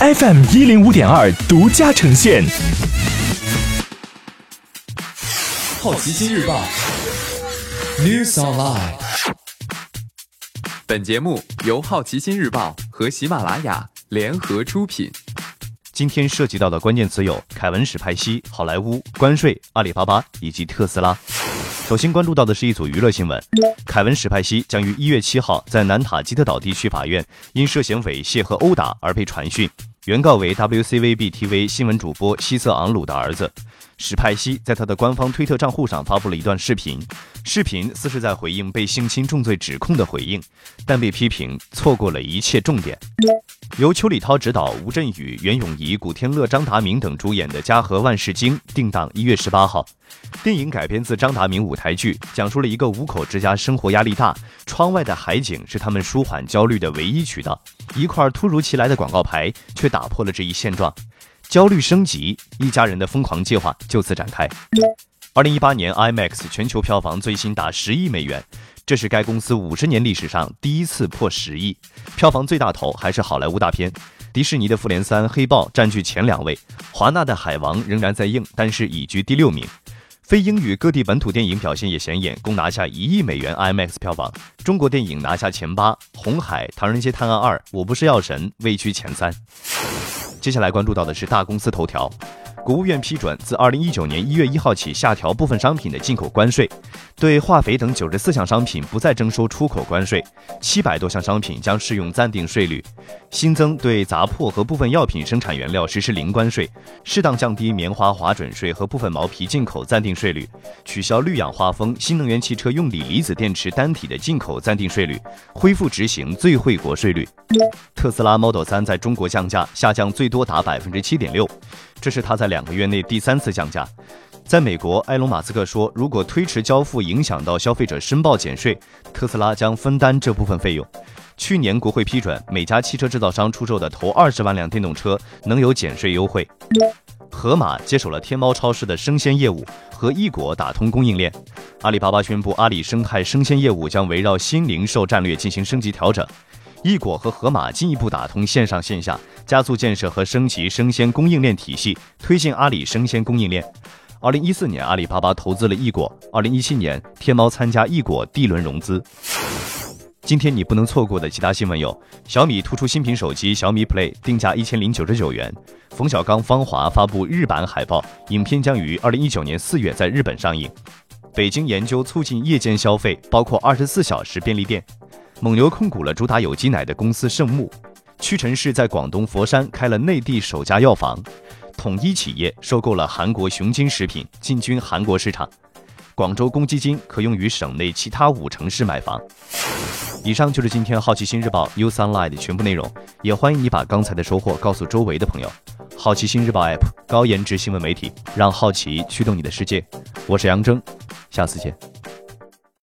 FM 一零五点二独家呈现。好奇心日报，News Online。本节目由好奇心日报和喜马拉雅联合出品。今天涉及到的关键词有凯文·史派西、好莱坞、关税、阿里巴巴以及特斯拉。首先关注到的是一组娱乐新闻：凯文·史派西将于一月七号在南塔基特岛地区法院因涉嫌猥亵和殴打而被传讯。原告为 WCVB TV 新闻主播希瑟昂鲁的儿子史派西，在他的官方推特账户上发布了一段视频，视频似是在回应被性侵重罪指控的回应，但被批评错过了一切重点。由邱礼涛执导、吴镇宇、袁咏仪、古天乐、张达明等主演的《家和万事兴》定档一月十八号。电影改编自张达明舞台剧，讲述了一个五口之家生活压力大，窗外的海景是他们舒缓焦虑的唯一渠道。一块突如其来的广告牌却打破了这一现状，焦虑升级，一家人的疯狂计划就此展开。二零一八年，IMAX 全球票房最新达十亿美元，这是该公司五十年历史上第一次破十亿。票房最大头还是好莱坞大片，迪士尼的《复联三》《黑豹》占据前两位，华纳的《海王》仍然在映，但是已居第六名。非英语各地本土电影表现也显眼，共拿下一亿美元 IMAX 票房。中国电影拿下前八，《红海》《唐人街探案二》《我不是药神》位居前三。接下来关注到的是大公司头条。国务院批准自二零一九年一月一号起下调部分商品的进口关税，对化肥等九十四项商品不再征收出口关税，七百多项商品将适用暂定税率，新增对杂粕和部分药品生产原料实施零关税，适当降低棉花划准税和部分毛皮进口暂定税率，取消氯氧化铿新能源汽车用锂离子电池单体的进口暂定税率，恢复执行最惠国税率。特斯拉 Model 3在中国降价，下降最多达百分之七点六。这是它在两个月内第三次降价。在美国，埃隆·马斯克说，如果推迟交付影响到消费者申报减税，特斯拉将分担这部分费用。去年国会批准每家汽车制造商出售的头二十万辆电动车能有减税优惠。盒马接手了天猫超市的生鲜业务，和易果打通供应链。阿里巴巴宣布，阿里生态生鲜业务将围绕新零售战略进行升级调整。易果和盒马进一步打通线上线下，加速建设和升级生鲜供应链体系，推进阿里生鲜供应链。二零一四年，阿里巴巴投资了易果；二零一七年，天猫参加易果 D 轮融资。今天你不能错过的其他新闻有：小米突出新品手机小米 Play，定价一千零九十九元；冯小刚芳华发布日版海报，影片将于二零一九年四月在日本上映；北京研究促进夜间消费，包括二十四小时便利店。蒙牛控股了主打有机奶的公司圣牧，屈臣氏在广东佛山开了内地首家药房，统一企业收购了韩国雄金食品，进军韩国市场。广州公积金可用于省内其他五城市买房。以上就是今天好奇心日报 U Sunlight 的全部内容，也欢迎你把刚才的收获告诉周围的朋友。好奇心日报 App 高颜值新闻媒体，让好奇驱动你的世界。我是杨征，下次见。